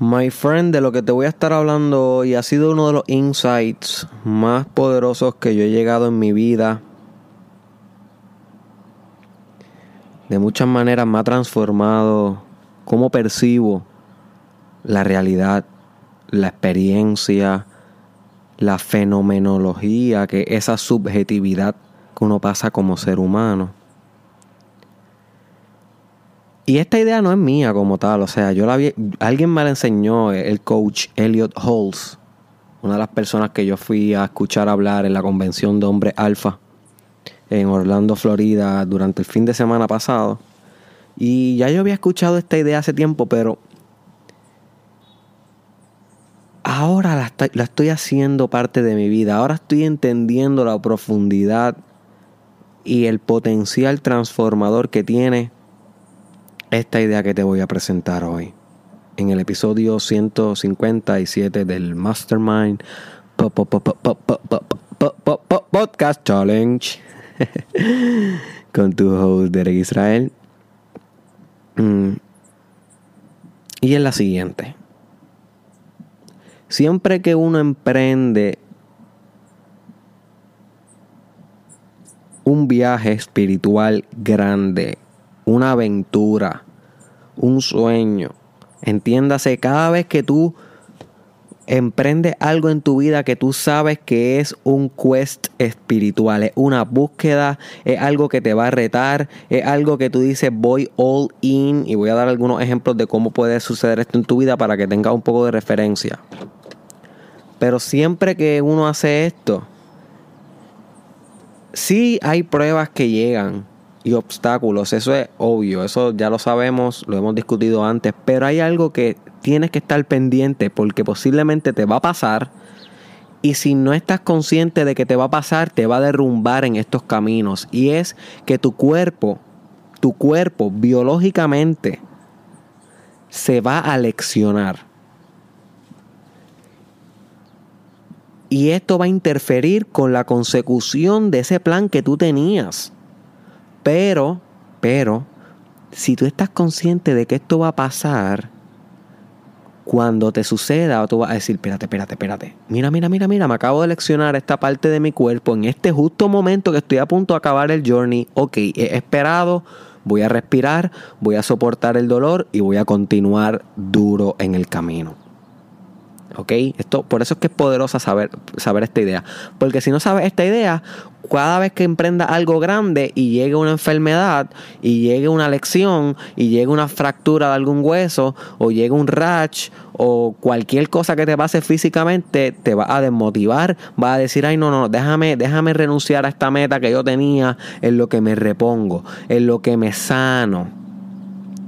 My friend, de lo que te voy a estar hablando hoy ha sido uno de los insights más poderosos que yo he llegado en mi vida. De muchas maneras me ha transformado cómo percibo la realidad, la experiencia, la fenomenología, que esa subjetividad que uno pasa como ser humano. Y esta idea no es mía como tal, o sea, yo la vi, alguien me la enseñó, el coach Elliot Halls, una de las personas que yo fui a escuchar hablar en la convención de hombres alfa en Orlando, Florida, durante el fin de semana pasado. Y ya yo había escuchado esta idea hace tiempo, pero ahora la estoy haciendo parte de mi vida, ahora estoy entendiendo la profundidad y el potencial transformador que tiene esta idea que te voy a presentar hoy. En el episodio 157 del Mastermind Podcast Challenge con tu host Derek Israel. Y es la siguiente. Siempre que uno emprende un viaje espiritual grande, una aventura, un sueño. Entiéndase, cada vez que tú emprendes algo en tu vida que tú sabes que es un quest espiritual, es una búsqueda, es algo que te va a retar, es algo que tú dices voy all in y voy a dar algunos ejemplos de cómo puede suceder esto en tu vida para que tengas un poco de referencia. Pero siempre que uno hace esto, sí hay pruebas que llegan, y obstáculos, eso es obvio, eso ya lo sabemos, lo hemos discutido antes, pero hay algo que tienes que estar pendiente porque posiblemente te va a pasar y si no estás consciente de que te va a pasar, te va a derrumbar en estos caminos y es que tu cuerpo, tu cuerpo biológicamente se va a leccionar. Y esto va a interferir con la consecución de ese plan que tú tenías. Pero, pero, si tú estás consciente de que esto va a pasar, cuando te suceda, tú vas a decir, espérate, espérate, espérate. Mira, mira, mira, mira, me acabo de leccionar esta parte de mi cuerpo en este justo momento que estoy a punto de acabar el journey. Ok, he esperado, voy a respirar, voy a soportar el dolor y voy a continuar duro en el camino. ¿Ok? Esto, por eso es que es poderosa saber, saber esta idea. Porque si no sabes esta idea, cada vez que emprenda algo grande y llegue una enfermedad, y llegue una lección, y llegue una fractura de algún hueso, o llegue un rash, o cualquier cosa que te pase físicamente, te va a desmotivar, va a decir, ay, no, no, déjame, déjame renunciar a esta meta que yo tenía, en lo que me repongo, en lo que me sano.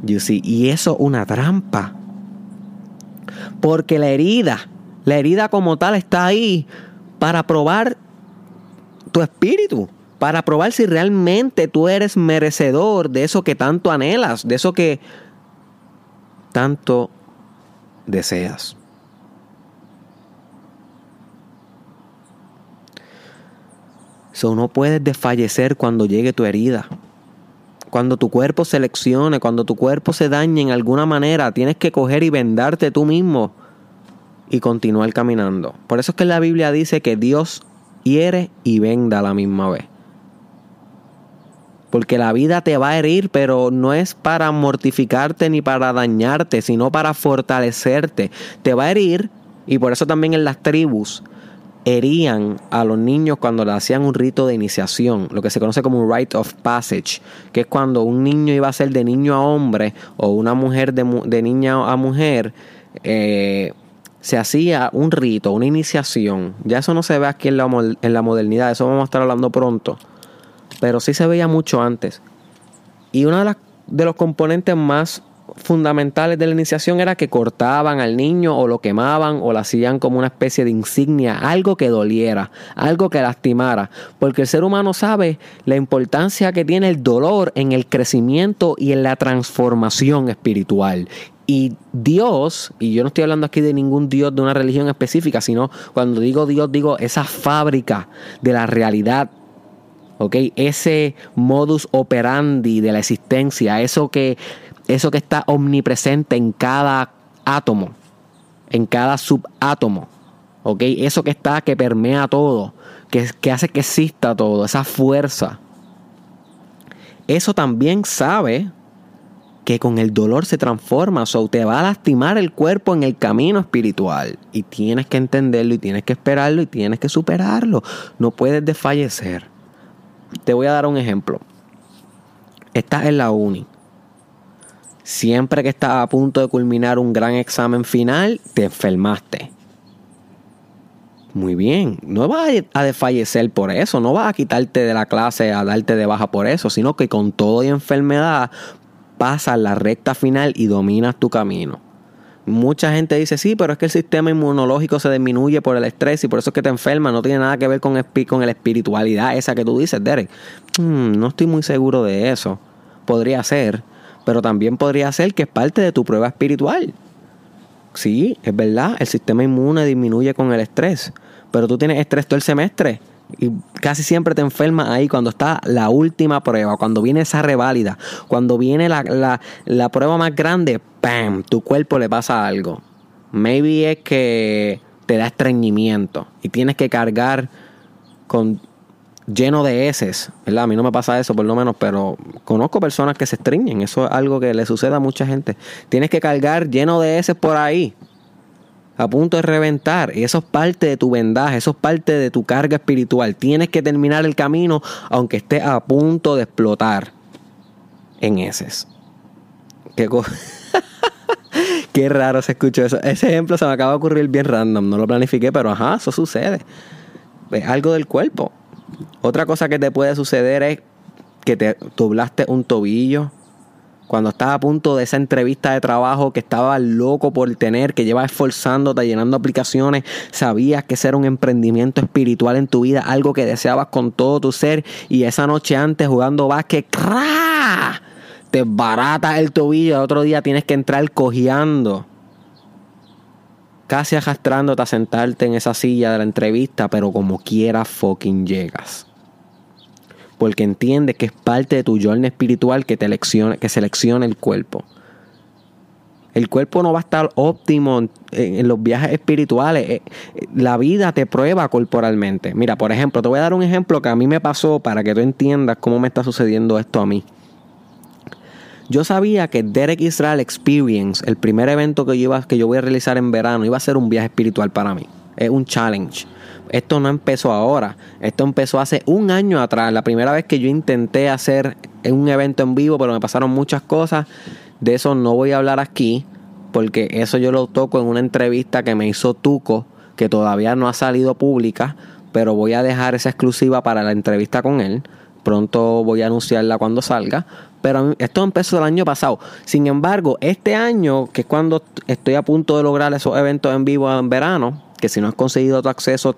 You see? Y eso es una trampa. Porque la herida, la herida como tal está ahí para probar tu espíritu, para probar si realmente tú eres merecedor de eso que tanto anhelas, de eso que tanto deseas. So, no puedes desfallecer cuando llegue tu herida. Cuando tu cuerpo se leccione, cuando tu cuerpo se dañe en alguna manera, tienes que coger y vendarte tú mismo y continuar caminando. Por eso es que la Biblia dice que Dios hiere y venda a la misma vez. Porque la vida te va a herir, pero no es para mortificarte ni para dañarte, sino para fortalecerte. Te va a herir, y por eso también en las tribus herían a los niños cuando le hacían un rito de iniciación, lo que se conoce como un rite of passage, que es cuando un niño iba a ser de niño a hombre o una mujer de, niña a mujer, eh, se hacía un rito, una iniciación. Ya eso no se ve aquí en la, en la modernidad, eso vamos a estar hablando pronto, pero sí se veía mucho antes. Y uno de, de los componentes más fundamentales de la iniciación era que cortaban al niño o lo quemaban o lo hacían como una especie de insignia, algo que doliera, algo que lastimara, porque el ser humano sabe la importancia que tiene el dolor en el crecimiento y en la transformación espiritual. Y Dios, y yo no estoy hablando aquí de ningún Dios de una religión específica, sino cuando digo Dios, digo esa fábrica de la realidad ¿ok? Ese modus operandi de la existencia, eso que eso que está omnipresente en cada átomo, en cada subátomo. ¿Ok? Eso que está, que permea todo, que, que hace que exista todo, esa fuerza. Eso también sabe que con el dolor se transforma, o te va a lastimar el cuerpo en el camino espiritual. Y tienes que entenderlo y tienes que esperarlo y tienes que superarlo. No puedes desfallecer. Te voy a dar un ejemplo. Estás en la uni. Siempre que estás a punto de culminar un gran examen final, te enfermaste. Muy bien, no vas a desfallecer por eso, no vas a quitarte de la clase, a darte de baja por eso, sino que con todo y enfermedad pasas la recta final y dominas tu camino. Mucha gente dice, sí, pero es que el sistema inmunológico se disminuye por el estrés y por eso es que te enfermas. No tiene nada que ver con, con la espiritualidad esa que tú dices, Derek. Hmm, no estoy muy seguro de eso. Podría ser, pero también podría ser que es parte de tu prueba espiritual. Sí, es verdad, el sistema inmune disminuye con el estrés, pero tú tienes estrés todo el semestre y casi siempre te enfermas ahí cuando está la última prueba, cuando viene esa reválida, cuando viene la, la, prueba más grande, ¡pam! Tu cuerpo le pasa algo. Maybe es que te da estreñimiento y tienes que cargar con lleno de heces, ¿verdad? A mí no me pasa eso por lo menos, pero conozco personas que se estreñen, eso es algo que le sucede a mucha gente. Tienes que cargar lleno de heces por ahí a punto de reventar. Y eso es parte de tu vendaje, eso es parte de tu carga espiritual. Tienes que terminar el camino aunque esté a punto de explotar en ese. Qué, Qué raro se escuchó eso. Ese ejemplo se me acaba de ocurrir bien random. No lo planifiqué, pero ajá, eso sucede. Es algo del cuerpo. Otra cosa que te puede suceder es que te doblaste un tobillo cuando estaba a punto de esa entrevista de trabajo que estaba loco por tener, que llevas esforzándote, llenando aplicaciones, sabías que ese era un emprendimiento espiritual en tu vida, algo que deseabas con todo tu ser, y esa noche antes jugando básquet, ¡cra! te barata el tobillo, el otro día tienes que entrar cojeando casi arrastrándote a sentarte en esa silla de la entrevista, pero como quiera fucking llegas porque entiende que es parte de tu journey espiritual que, te selecciona, que el cuerpo. El cuerpo no va a estar óptimo en, los viajes espirituales. Eh, la vida te prueba corporalmente. Mira, por ejemplo, te voy a dar un ejemplo que a mí me pasó para que tú entiendas cómo me está sucediendo esto a mí. Yo sabía que Derek Israel Experience, el primer evento que yo, iba, que yo voy a realizar en verano, iba a ser un viaje espiritual para mí. Es un challenge. Esto no empezó ahora, esto empezó hace un año atrás, la primera vez que yo intenté hacer un evento en vivo, pero me pasaron muchas cosas, de eso no voy a hablar aquí, porque eso yo lo toco en una entrevista que me hizo Tuco, que todavía no ha salido pública, pero voy a dejar esa exclusiva para la entrevista con él. Pronto voy a anunciarla cuando salga. Pero esto empezó el año pasado. Sin embargo, este año, que es cuando estoy a punto de lograr esos eventos en vivo en verano, que si no has conseguido tu acceso,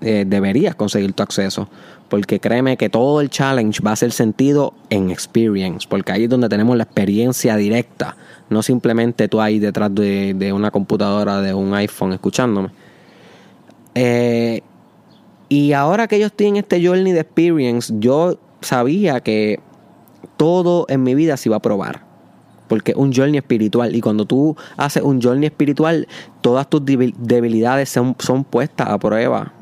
eh, deberías conseguir tu acceso. Porque créeme que todo el challenge va a ser sentido en experience. Porque ahí es donde tenemos la experiencia directa. No simplemente tú ahí detrás de, una computadora, de un iPhone escuchándome. Eh, y ahora que yo estoy en este journey de experience, yo sabía que todo en mi vida se iba a probar. Porque es un journey espiritual. Y cuando tú haces un journey espiritual, todas tus debilidades son, son puestas a prueba.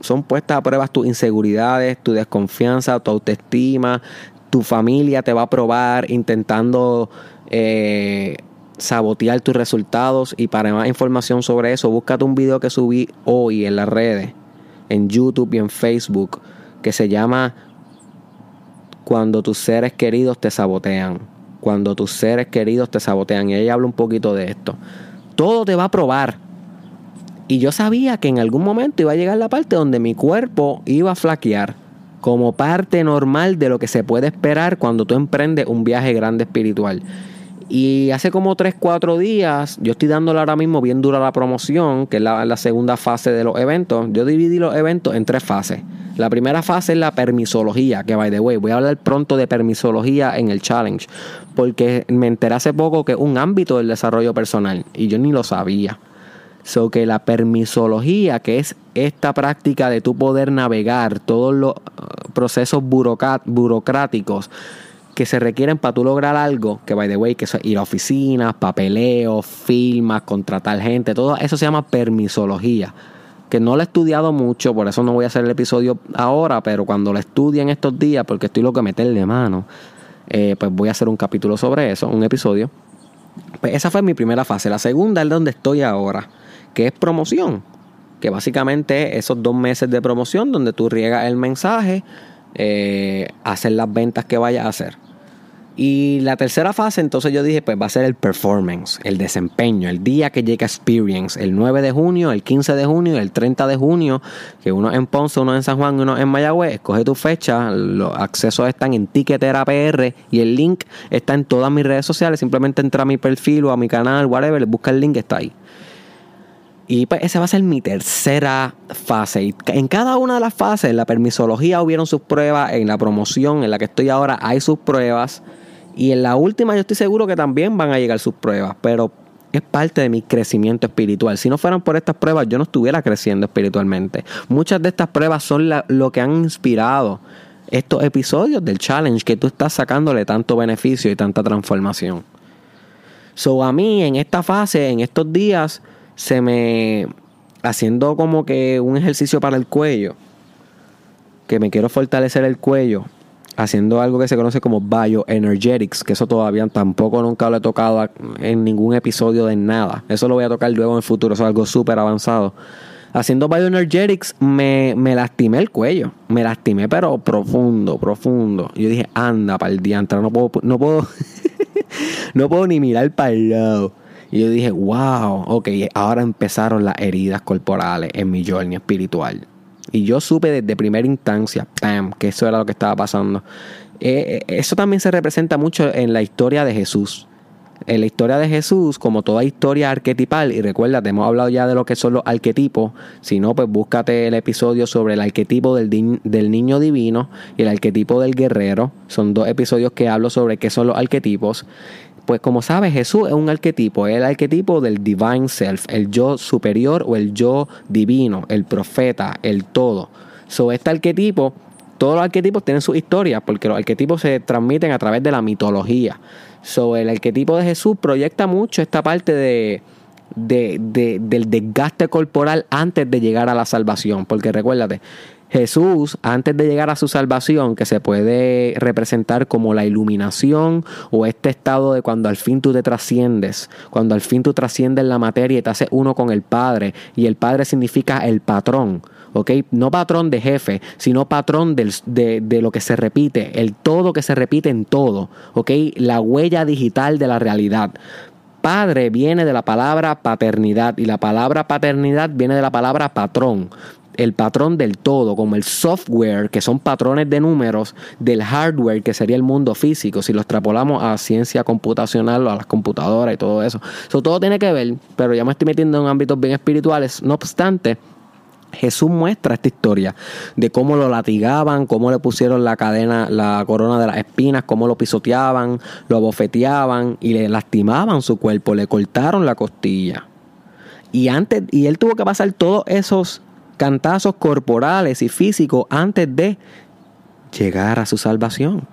Son puestas a prueba tus inseguridades, tu desconfianza, tu autoestima, tu familia te va a probar intentando eh, sabotear tus resultados. Y para más información sobre eso, búscate un video que subí hoy en las redes, en YouTube y en Facebook, que se llama Cuando tus seres queridos te sabotean. Cuando tus seres queridos te sabotean. Y ella habla un poquito de esto. Todo te va a probar y yo sabía que en algún momento iba a llegar la parte donde mi cuerpo iba a flaquear, como parte normal de lo que se puede esperar cuando tú emprendes un viaje grande espiritual. Y hace como 3, 4 días, yo estoy dándole ahora mismo bien dura la promoción, que es la, segunda fase de los eventos. Yo dividí los eventos en tres fases. La primera fase es la permisología, que by the way, voy a hablar pronto de permisología en el challenge, porque me enteré hace poco que es un ámbito del desarrollo personal y yo ni lo sabía. So que la permisología, que es esta práctica de tu poder navegar todos los uh, procesos burocráticos que se requieren para tú lograr algo, que by the way, que es ir a oficinas, papeleo, firmas, contratar gente, todo eso se llama permisología. Que no lo he estudiado mucho, por eso no voy a hacer el episodio ahora, pero cuando lo estudie en estos días, porque estoy lo que meterle mano, eh, pues voy a hacer un capítulo sobre eso, un episodio. Pues esa fue mi primera fase. La segunda es donde estoy ahora, que es promoción. Que básicamente es esos dos meses de promoción donde tú riegas el mensaje, eh, hacer las ventas que vayas a hacer. Y la tercera fase, entonces yo dije, pues va a ser el performance, el desempeño, el día que llega Experience, el 9 de junio, el 15 de junio, el 30 de junio, que uno en Ponce, uno en San Juan, uno en Mayagüez, escoge tu fecha, los accesos están en Ticketera PR y el link está en todas mis redes sociales, simplemente entra a mi perfil o a mi canal, whatever, busca el link, está ahí. Y pues esa va a ser mi tercera fase. Y en cada una de las fases, en la permisología hubieron sus pruebas, en la promoción en la que estoy ahora hay sus pruebas. Y en la última yo estoy seguro que también van a llegar sus pruebas, pero es parte de mi crecimiento espiritual. Si no fueran por estas pruebas, yo no estuviera creciendo espiritualmente. Muchas de estas pruebas son lo que han inspirado estos episodios del challenge que tú estás sacándole tanto beneficio y tanta transformación. So a mí en esta fase, en estos días, se me haciendo como que un ejercicio para el cuello, que me quiero fortalecer el cuello, haciendo algo que se conoce como bioenergetics, que eso todavía tampoco nunca lo he tocado en ningún episodio de nada. Eso lo voy a tocar luego en el futuro, eso es algo súper avanzado. Haciendo bioenergetics me, me lastimé el cuello, me lastimé pero profundo, profundo. Yo dije, anda para el día, no puedo, no puedo, no puedo ni mirar para el lado. Y yo dije, wow, ok, ahora empezaron las heridas corporales en mi journey espiritual. Y yo supe desde primera instancia, que eso era lo que estaba pasando. Eh, eh, eso también se representa mucho en la historia de Jesús. En la historia de Jesús, como toda historia arquetipal, y recuerda, te hemos hablado ya de lo que son los arquetipos, si no, pues búscate el episodio sobre el arquetipo del, del niño divino y el arquetipo del guerrero. Son dos episodios que hablo sobre qué son los arquetipos. Pues como sabes, Jesús es un arquetipo, es el arquetipo del divine self, el yo superior o el yo divino, el profeta, el todo. So, este arquetipo, todos los arquetipos tienen su historia, porque los arquetipos se transmiten a través de la mitología. So, el arquetipo de Jesús proyecta mucho esta parte de, del desgaste corporal antes de llegar a la salvación. Porque recuérdate, Jesús, antes de llegar a su salvación, que se puede representar como la iluminación o este estado de cuando al fin tú te trasciendes, cuando al fin tú trasciendes la materia y te haces uno con el Padre, y el Padre significa el patrón. ¿ok? No patrón de jefe, sino patrón de, de, lo que se repite, el todo que se repite en todo, ¿ok? La huella digital de la realidad. Padre viene de la palabra paternidad y la palabra paternidad viene de la palabra patrón el patrón del todo, como el software, que son patrones de números, del hardware, que sería el mundo físico, si lo extrapolamos a ciencia computacional o a las computadoras y todo eso. Eso todo tiene que ver, pero ya me estoy metiendo en ámbitos bien espirituales. No obstante, Jesús muestra esta historia de cómo lo latigaban, cómo le pusieron la cadena, la corona de las espinas, cómo lo pisoteaban, lo abofeteaban y le lastimaban su cuerpo, le cortaron la costilla. Y antes, y él tuvo que pasar todos esos cantazos corporales y físicos antes de llegar a su salvación.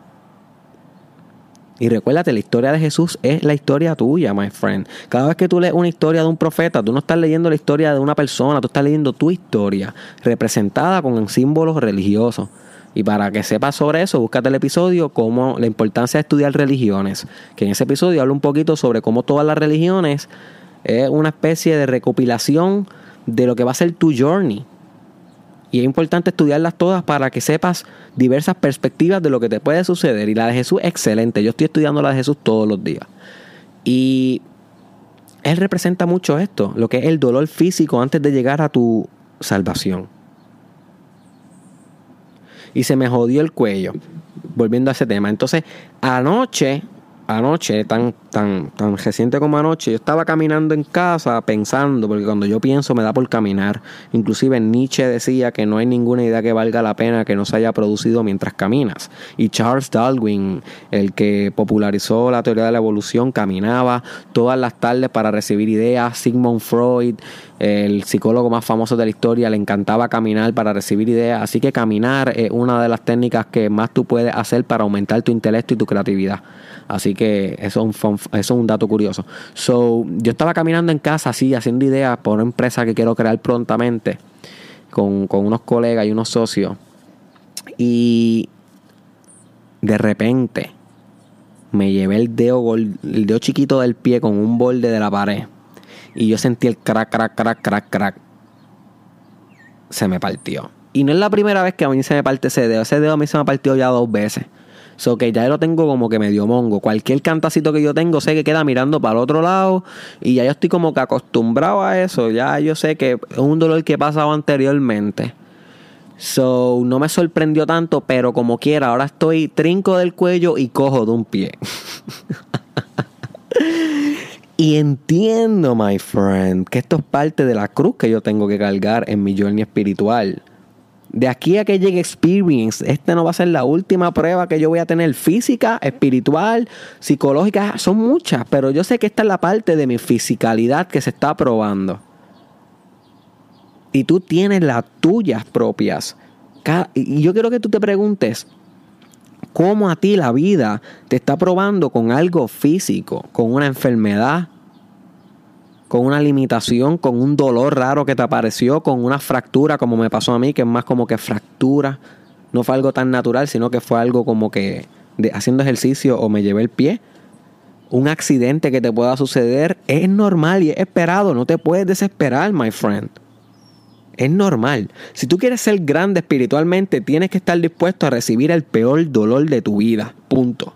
Y recuérdate, la historia de Jesús es la historia tuya, my friend. Cada vez que tú lees una historia de un profeta, tú no estás leyendo la historia de una persona, tú estás leyendo tu historia, representada con símbolos religiosos. Y para que sepas sobre eso, búscate el episodio como la importancia de estudiar religiones. Que en ese episodio hablo un poquito sobre cómo todas las religiones es una especie de recopilación de lo que va a ser tu journey. Y es importante estudiarlas todas para que sepas diversas perspectivas de lo que te puede suceder. Y la de Jesús, excelente. Yo estoy estudiando la de Jesús todos los días. Y él representa mucho esto, lo que es el dolor físico antes de llegar a tu salvación. Y se me jodió el cuello, volviendo a ese tema. Entonces, anoche anoche, tan, tan, tan reciente como anoche, yo estaba caminando en casa pensando, porque cuando yo pienso me da por caminar. Inclusive Nietzsche decía que no hay ninguna idea que valga la pena que no se haya producido mientras caminas. Y Charles Darwin, el que popularizó la teoría de la evolución, caminaba todas las tardes para recibir ideas. Sigmund Freud, el psicólogo más famoso de la historia, le encantaba caminar para recibir ideas. Así que caminar es una de las técnicas que más tú puedes hacer para aumentar tu intelecto y tu creatividad. Así que eso es un, dato curioso. So, yo estaba caminando en casa así, haciendo ideas por una empresa que quiero crear prontamente con, con unos colegas y unos socios. Y de repente me llevé el dedo, el dedo chiquito del pie con un borde de la pared. Y yo sentí el crack, crack, crack, crack, crack. Se me partió. Y no es la primera vez que a mí se me parte ese dedo. Ese dedo a mí se me partió ya dos veces. So que ya lo tengo como que medio mongo. Cualquier cantacito que yo tengo sé que queda mirando para el otro lado. Y ya yo estoy como que acostumbrado a eso. Ya yo sé que es un dolor que he pasado anteriormente. So no me sorprendió tanto, pero como quiera, ahora estoy trinco del cuello y cojo de un pie. y entiendo, my friend, que esto es parte de la cruz que yo tengo que cargar en mi journey espiritual de aquí a que llegue Experience, esta no va a ser la última prueba que yo voy a tener física, espiritual, psicológica, son muchas, pero yo sé que esta es la parte de mi fisicalidad que se está probando. Y tú tienes las tuyas propias. Y yo quiero que tú te preguntes, ¿cómo a ti la vida te está probando con algo físico, con una enfermedad, con una limitación, con un dolor raro que te apareció, con una fractura como me pasó a mí, que es más como que fractura. No fue algo tan natural, sino que fue algo como que de, haciendo ejercicio o me llevé el pie. Un accidente que te pueda suceder es normal y es esperado. No te puedes desesperar, my friend. Es normal. Si tú quieres ser grande espiritualmente, tienes que estar dispuesto a recibir el peor dolor de tu vida. Punto.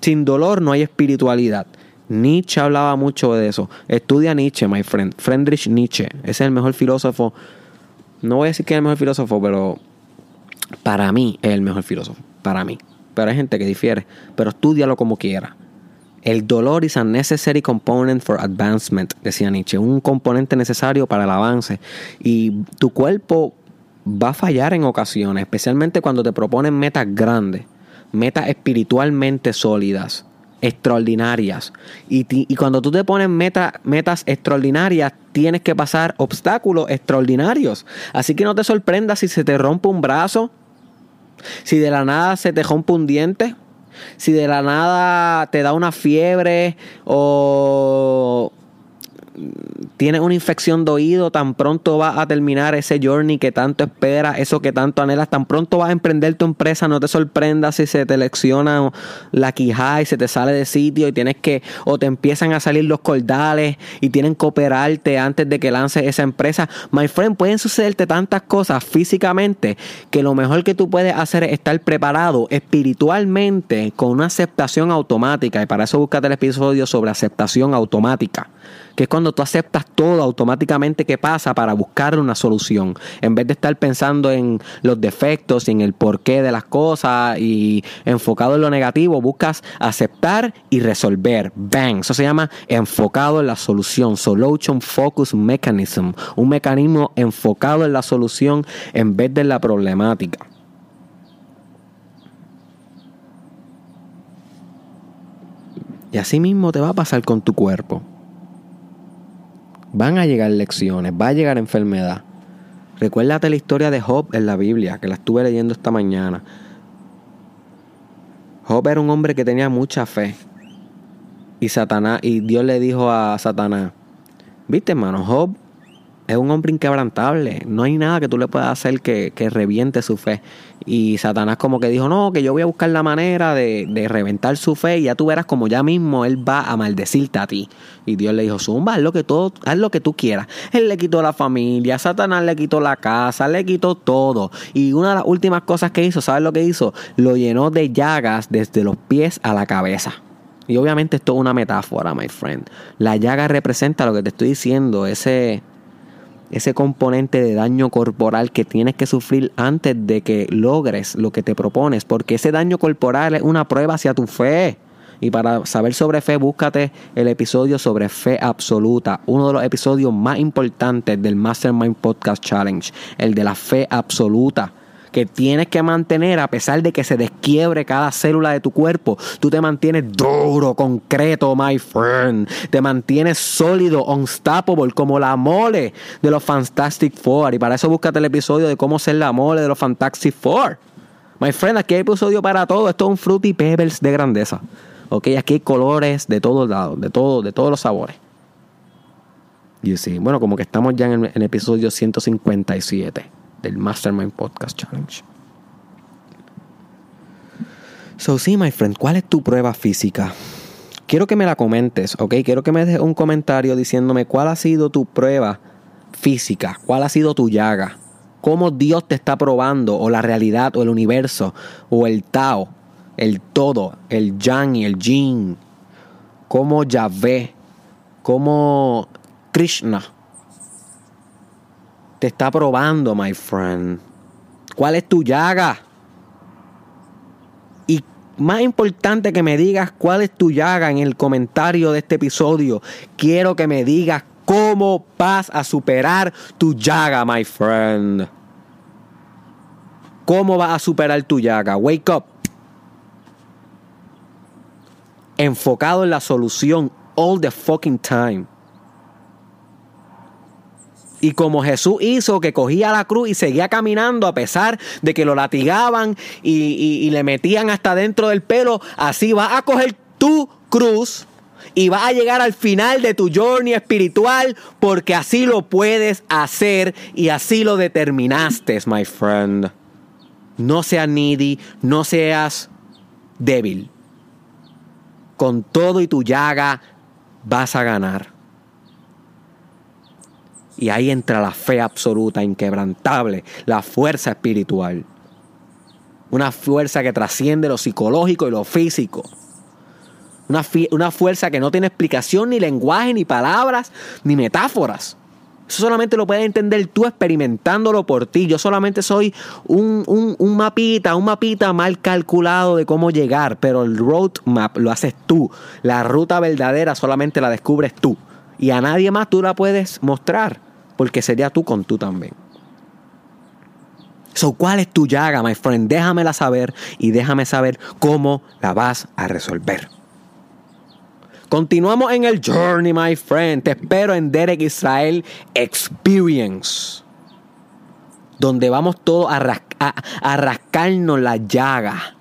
Sin dolor no hay espiritualidad. Nietzsche hablaba mucho de eso. Estudia Nietzsche, my friend. Friedrich Nietzsche. Ese es el mejor filósofo. No voy a decir que es el mejor filósofo, pero para mí es el mejor filósofo. Para mí. Pero hay gente que difiere. Pero estudialo como quiera. El dolor is a necessary component for advancement, decía Nietzsche. Un componente necesario para el avance. Y tu cuerpo va a fallar en ocasiones, especialmente cuando te proponen metas grandes, metas espiritualmente sólidas extraordinarias. Y, cuando tú te pones metas extraordinarias, tienes que pasar obstáculos extraordinarios. Así que no te sorprendas si se te rompe un brazo, si de la nada se te rompe un diente, si de la nada te da una fiebre o tienes una infección de oído, tan pronto vas a terminar ese journey que tanto esperas, eso que tanto anhelas, tan pronto vas a emprender tu empresa, no te sorprendas si se te lecciona la quijada y se te sale de sitio y tienes que, o te empiezan a salir los cordales y tienen que operarte antes de que lances esa empresa. My friend, pueden sucederte tantas cosas físicamente que lo mejor que tú puedes hacer es estar preparado espiritualmente con una aceptación automática y para eso búscate el episodio sobre aceptación automática que es cuando tú aceptas todo automáticamente que pasa para buscar una solución. En vez de estar pensando en los defectos y en el porqué de las cosas y enfocado en lo negativo, buscas aceptar y resolver. Bang, eso se llama enfocado en la solución, solution focus mechanism, un mecanismo enfocado en la solución en vez de la problemática. Y así mismo te va a pasar con tu cuerpo. Van a llegar lecciones, va a llegar enfermedad. Recuérdate la historia de Job en la Biblia, que la estuve leyendo esta mañana. Job era un hombre que tenía mucha fe. Y Satanás, y Dios le dijo a Satanás, viste hermano, Job es un hombre inquebrantable. No hay nada que tú le puedas hacer que, reviente su fe. Y Satanás como que dijo, no, que yo voy a buscar la manera de, reventar su fe y ya tú verás como ya mismo él va a maldecirte a ti. Y Dios le dijo, Zumba, haz lo que, todo, haz lo que tú quieras. Él le quitó la familia, Satanás le quitó la casa, le quitó todo. Y una de las últimas cosas que hizo, ¿sabes lo que hizo? Lo llenó de llagas desde los pies a la cabeza. Y obviamente esto es una metáfora, my friend. La llaga representa lo que te estoy diciendo, ese ese componente de daño corporal que tienes que sufrir antes de que logres lo que te propones, porque ese daño corporal es una prueba hacia tu fe. Y para saber sobre fe, búscate el episodio sobre fe absoluta, uno de los episodios más importantes del Mastermind Podcast Challenge, el de la fe absoluta que tienes que mantener a pesar de que se desquiebre cada célula de tu cuerpo. Tú te mantienes duro, concreto, my friend. Te mantienes sólido, unstoppable, como la mole de los Fantastic Four. Y para eso búscate el episodio de cómo ser la mole de los Fantastic Four. My friend, aquí hay episodio para todo. Esto es un Fruity Pebbles de grandeza. Ok, aquí hay colores de todos lados, de, todo, de todos los sabores. You see. Bueno, como que estamos ya en el episodio 157 del Mastermind Podcast Challenge. So, sí, my friend, ¿cuál es tu prueba física? Quiero que me la comentes, ¿ok? Quiero que me dejes un comentario diciéndome cuál ha sido tu prueba física, cuál ha sido tu llaga, cómo Dios te está probando, o la realidad, o el universo, o el Tao, el todo, el Yang y el Jin, cómo Yahvé, cómo Krishna te está probando, my friend. ¿Cuál es tu llaga? Y más importante que me digas cuál es tu llaga en el comentario de este episodio. Quiero que me digas cómo vas a superar tu llaga, my friend. ¿Cómo vas a superar tu llaga? Wake up. Enfocado en la solución all the fucking time. Y como Jesús hizo que cogía la cruz y seguía caminando a pesar de que lo latigaban y, le metían hasta dentro del pelo, así va a coger tu cruz y va a llegar al final de tu journey espiritual porque así lo puedes hacer y así lo determinaste, my friend. No seas needy, no seas débil. Con todo y tu llaga vas a ganar. Y ahí entra la fe absoluta, inquebrantable, la fuerza espiritual. Una fuerza que trasciende lo psicológico y lo físico. Una, fuerza que no tiene explicación, ni lenguaje, ni palabras, ni metáforas. Eso solamente lo puedes entender tú experimentándolo por ti. Yo solamente soy un, un, un, mapita, un mapita mal calculado de cómo llegar, pero el roadmap lo haces tú. La ruta verdadera solamente la descubres tú y a nadie más tú la puedes mostrar, porque sería tú con tú también. So, ¿cuál es tu llaga, my friend? Déjamela saber y déjame saber cómo la vas a resolver. Continuamos en el journey, my friend. Te espero en Derek Israel Experience. Donde vamos todos a, a rascarnos la llaga.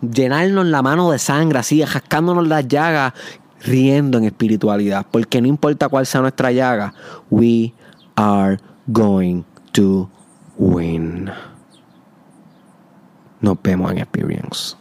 Llenarnos la mano de sangre, así, rascándonos la llaga riendo en espiritualidad, porque no importa cuál sea nuestra llaga, we are going to win. Nos vemos en Experience.